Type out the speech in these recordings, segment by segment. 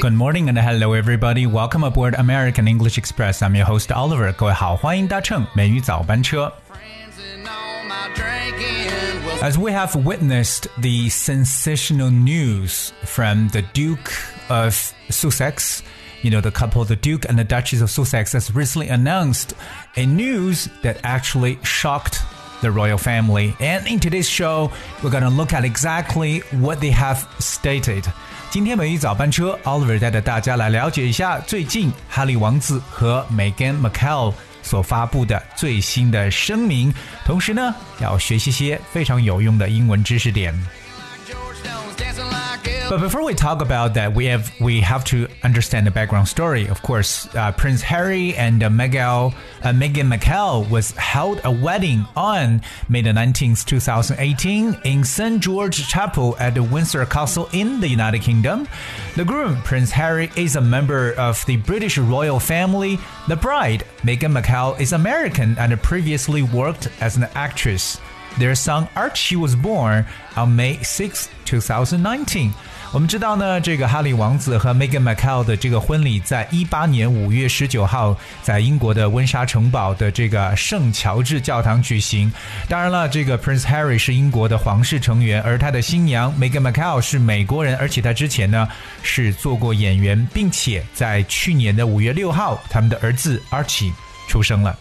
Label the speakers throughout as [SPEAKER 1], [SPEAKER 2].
[SPEAKER 1] Good morning and hello everybody. Welcome aboard American English Express. I'm your host Oliver. 各位好，欢迎搭乘美语早班车。
[SPEAKER 2] friends and all my drinking. Well,
[SPEAKER 1] As we have witnessed the sensational news from the Duke of Sussex, you know, the couple, the Duke and the Duchess of Sussex, has recently announced a news that actually shocked the royal family. And in today's show, we're going to look at exactly what they have stated. 今天美丽早班车，Oliver 带着大家来了解一下最近哈利王子和 Megan Markle 所发布的最新的声明，同时呢，要学习些非常有用的英文知识点。But before we talk about that, we have we have to understand the background story. Of course, uh, Prince Harry and uh, Meghan uh, Meghan Markle was held a wedding on May the nineteenth, two thousand eighteen, in St George Chapel at the Windsor Castle in the United Kingdom. The groom, Prince Harry, is a member of the British royal family. The bride, Meghan Markle, is American and previously worked as an actress. Their son Archie was born on May 6, 2019. 我们知道呢，这个哈利王子和 Meghan Markle 的这个婚礼，在一八年五月十九号，在英国的温莎城堡的这个圣乔治教堂举行。当然了，这个 Prince Harry 是英国的皇室成员，而他的新娘 Meghan Markle 是美国人，而且他之前呢是做过演员，并且在去年的五月六号，他们的儿子 Archie 出生了。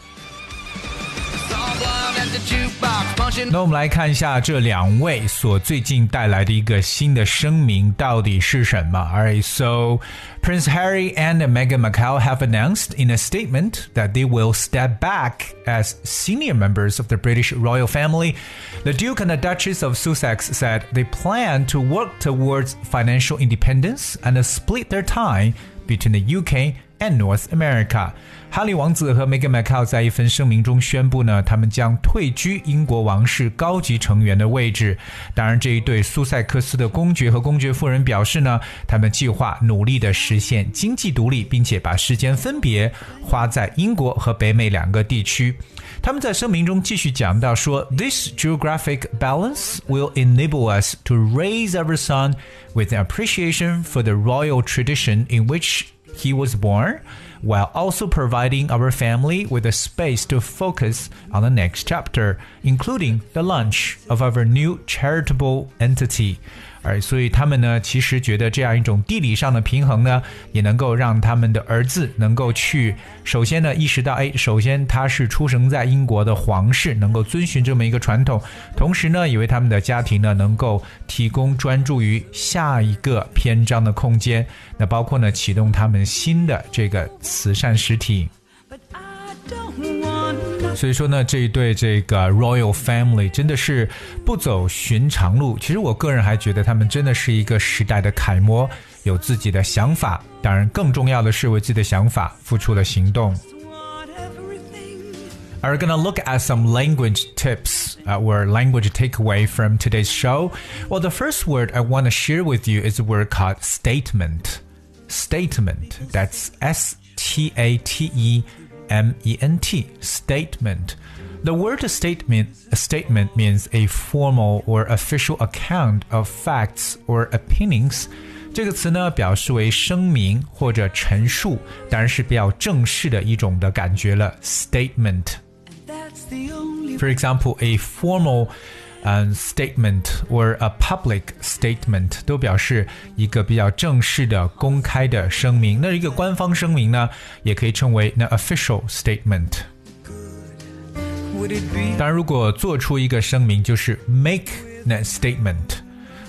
[SPEAKER 1] 那我们来看一下这两位所最近带来的一个新的声明到底是什么。Alright, so Prince Harry and Meghan Markle have announced in a statement that they will step back as senior members of the British royal family. The Duke and the Duchess of Sussex said they plan to work towards financial independence and split their time between the UK and North America. 哈利王子和 Meghan Markle 在一份声明中宣布呢，他们将退居英国王室高级成员的位置。当然，这一对苏塞克斯的公爵和公爵夫人表示呢，他们计划努力的实现经济独立，并且把时间分别花在英国和北美两个地区。他们在声明中继续讲到说，This geographic balance will enable us to raise our son with an appreciation for the royal tradition in which he was born, while also providing our family with a space to focus on the next chapter, including the launch of our new charitable entity. 而所以他们呢，其实觉得这样一种地理上的平衡呢，也能够让他们的儿子能够去，首先呢意识到，哎，首先他是出生在英国的皇室，能够遵循这么一个传统，同时呢，也为他们的家庭呢能够提供专注于下一个篇章的空间。那包括呢启动他们新的这个慈善实体。所以说呢，这一对这个 Royal Family 真的是不走寻常路。其实我个人还觉得他们真的是一个时代的楷模，有自己的想法。当然，更重要的是为自己的想法付出了行动。
[SPEAKER 3] Want everything.
[SPEAKER 1] Are gonna look at some language tips uh, or language takeaway from today's show. Well, the first word I want to share with you is a word called statement. Statement. That's S T A T E M E N T. Statement. The word statement a statement means a formal or official account of facts or opinions. 这个词呢，表示为声明或者陈述，当然是比较正式的一种的感觉了。Statement.
[SPEAKER 3] That's the only
[SPEAKER 1] For example, a formal um, statement or a public statement 都表示一个比较正式的、公开的声明。那一个官方声明呢，也可以称为 an official statement。
[SPEAKER 3] would it be?
[SPEAKER 1] 当然，如果做出一个声明，就是 make a statement。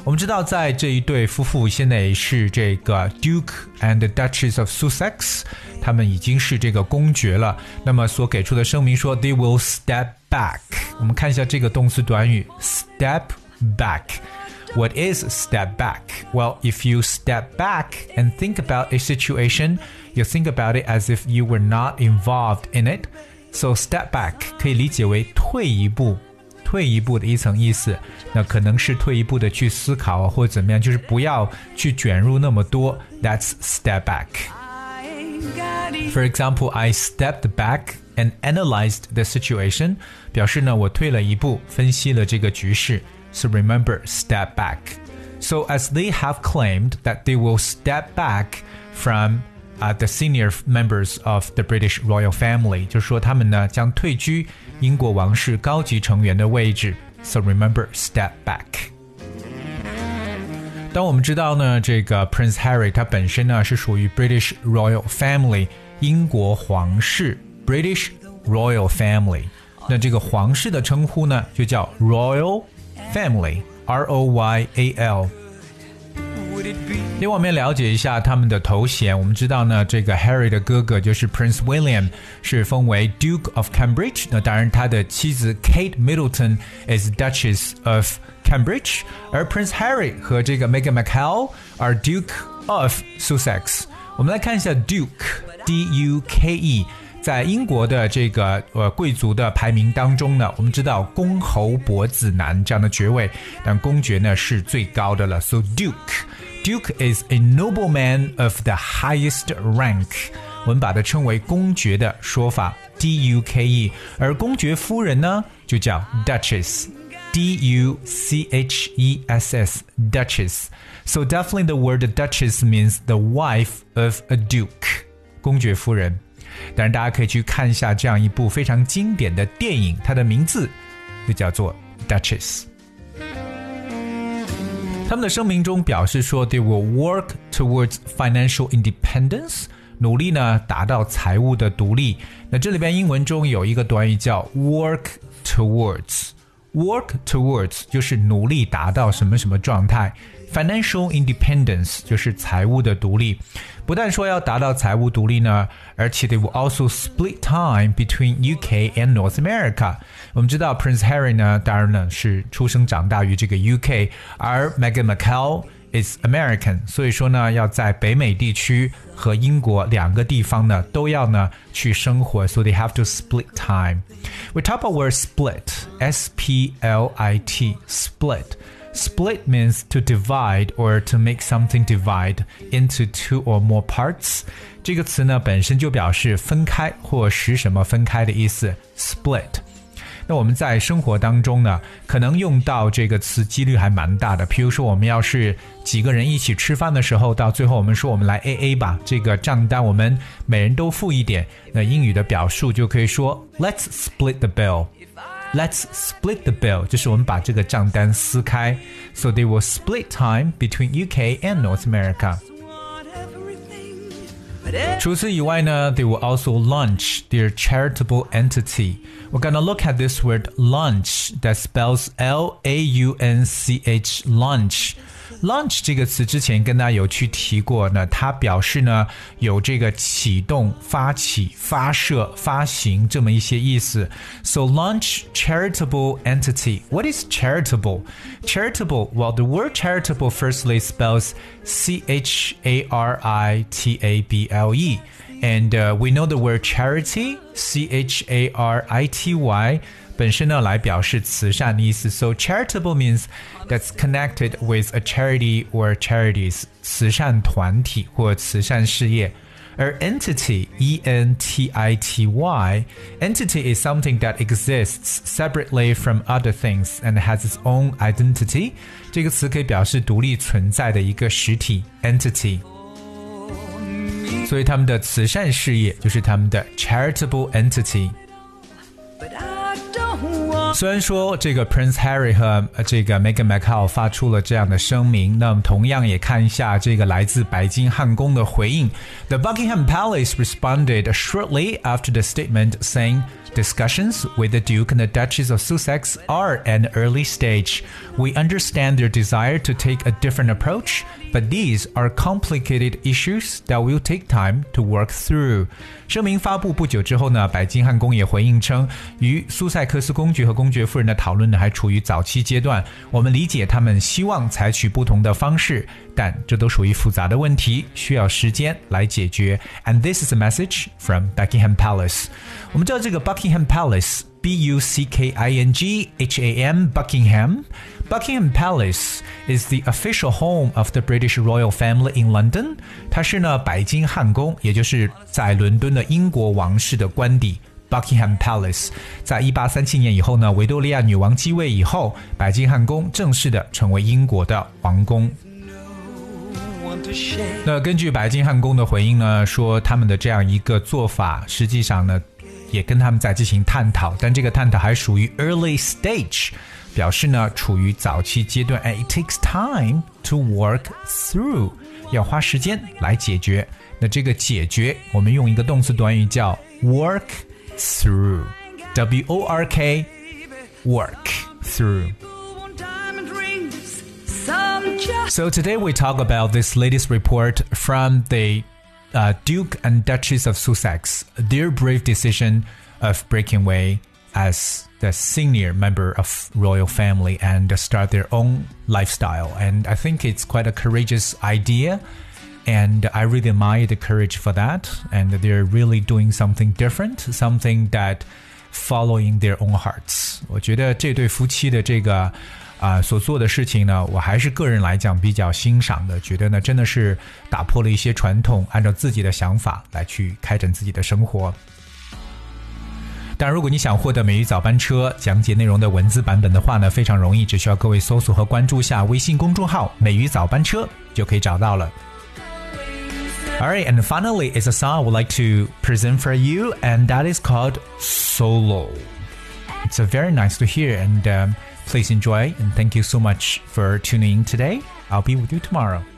[SPEAKER 1] 我们知道，在这一对夫妇现在也是这个 Duke and Duchess of Sussex，他们已经是这个公爵了。那么所给出的声明说，they will step back。我们看一下这个动词短语 step back。What is step back? Well, if you step back and think about a situation, you think about it as if you were not involved in it. So step back 可以理解为退一步，退一步的一层意思。那可能是退一步的去思考或者怎么样，就是不要去卷入那么多。That's step back.
[SPEAKER 3] I ain't got it.
[SPEAKER 1] For example, I stepped back and analyzed the situation，表示呢我退了一步，分析了这个局势。 So remember, step back. So as they have claimed that they will step back from uh, the senior members of the British royal family，就说他们呢将退居英国王室高级成员的位置。So remember, step back. 当我们知道呢，这个 Prince Harry 他本身呢是属于 British Royal Family 英国皇室 British Royal Family，那这个皇室的称呼呢就叫 Royal Family R O Y A L。
[SPEAKER 3] Would it be
[SPEAKER 1] 另外，我们也了解一下他们的头衔。我们知道呢，这个 Harry 的哥哥就是 Prince William，是封为 Duke of Cambridge。那当然，他的妻子 Kate Middleton is Duchess of Cambridge，而 Prince Harry 和这个 Meghan Markle are Duke of Sussex。我们来看一下 Duke，D U K E。 在英国的这个呃贵族的排名当中呢，我们知道公侯伯子男这样的爵位，但公爵呢是最高的了。So Duke。Duke is a nobleman of the highest rank，我们把它称为公爵的说法，D U K E，而公爵夫人呢就叫 Duchess，D U C H E S S，Duchess。So definitely the word Duchess means the wife of a duke，公爵夫人。 当然，大家可以去看一下这样一部非常经典的电影，它的名字就叫做 Duchess。他们的声明中表示说，they will work towards financial independence，努力呢达到财务的独立。那这里边英文中有一个短语叫 work towards。Work towards 就是努力达到什么什么状态，financial independence 就是财务的独立。不但说要达到财务独立呢，而且 they will also split time between UK and North America。我们知道 Prince Harry 呢，当然呢是出生长大于这个 UK，而 Meghan Markle is American，所以说呢，要在北美地区和英国两个地方呢都要呢去生活，so they have to split time。We talk about word split, S P L I T, split. Split means to divide or to make something divide into two or more parts. 这个词呢本身就表示分开或使什么分开的意思。Split。那我们在生活当中呢，可能用到这个词几率还蛮大的。譬如说，我们要是几个人一起吃饭的时候，到最后我们说我们来 A A 吧，这个账单我们每人都付一点。那英语的表述就可以说 Let's split the bill。 Let's split the bill，就是我们把这个账单撕开。So they will split time between UK and North America。
[SPEAKER 3] want everything? But
[SPEAKER 1] 除此以外呢，they will also launch their charitable entity. We're gonna look at this word launch that spells L A U N C H launch. Launch 这个词之前跟大家有去提过呢，它表示呢有这个启动、发起、发射、发行这么一些意思。So launch charitable entity. What is charitable? Charitable. Well, the word charitable firstly spells C H A R I T A B L E. And uh, we know the word charity, C H A R I T Y, 本身呢来表示慈善的意思。So charitable means that's connected with a charity or charities，慈善团体或慈善事业。而 entity, E N T I T Y, entity is something that exists separately from other things and has its own identity. 这个词可以表示独立存在的一个实体 entity。所以他们的慈善事业就是他们的 charitable entity。 虽然说这个 Prince Harry 和呃这个 Meghan Markle 发出了这样的声明，那么同样也看一下这个来自白金汉宫的回应。The Buckingham Palace responded shortly after the statement, saying. Discussions with the Duke and the Duchess of Sussex are at an early stage. We understand their desire to take a different approach, but these are complicated issues that will take time to work through. 声明发布不久之后呢，白金汉宫也回应称，与苏塞克斯公爵和公爵夫人的讨论呢还处于早期阶段。我们理解他们希望采取不同的方式，但这都属于复杂的问题，需要时间来解决。And this is a message from Buckingham Palace. 我们知道这个 Buckingham Palace。 B U C K I N G H A M Buckingham. Buckingham Palace is the official home of the British royal family in London. 它是呢白金汉宫，也就是在伦敦的英国王室的官邸 Buckingham Palace。在一八三七年以后呢，维多利亚女王继位以后，白金汉宫正式的成为英国的王宫。
[SPEAKER 3] Want to share
[SPEAKER 1] 那根据白金汉宫的回应呢，说他们的这样一个做法，实际上呢， 也跟他们在进行探讨，但这个探讨还属于 early stage，表示呢处于早期阶段，and it takes time to work through，要花时间来解决。那这个解决，我们用一个动词短语叫 work through，w o r k work through。
[SPEAKER 3] on diamond rings. Some just
[SPEAKER 1] So today we talk about this latest report from the uh, Duke and Duchess of Sussex, their brave decision of breaking away as the senior member of royal family and start their own lifestyle. And I think it's quite a courageous idea. And I really admire the courage for that. And they're really doing something different, something that following their own hearts。我觉得这对夫妻的这个 啊、所做的事情呢，我还是个人来讲比较欣赏的，觉得呢真的是打破了一些传统，按照自己的想法来去开展自己的生活。当然，如果你想获得美语早班车讲解内容的文字版本的话呢，非常容易，只需要各位搜索和关注下微信公众号“美语早班车”就可以找到了。All right, and finally, is a song I would like to present for you, and that is called Solo. It's a very nice to hear, and um, please enjoy. And thank you so much for tuning in today. I'll be with you tomorrow.
[SPEAKER 3] to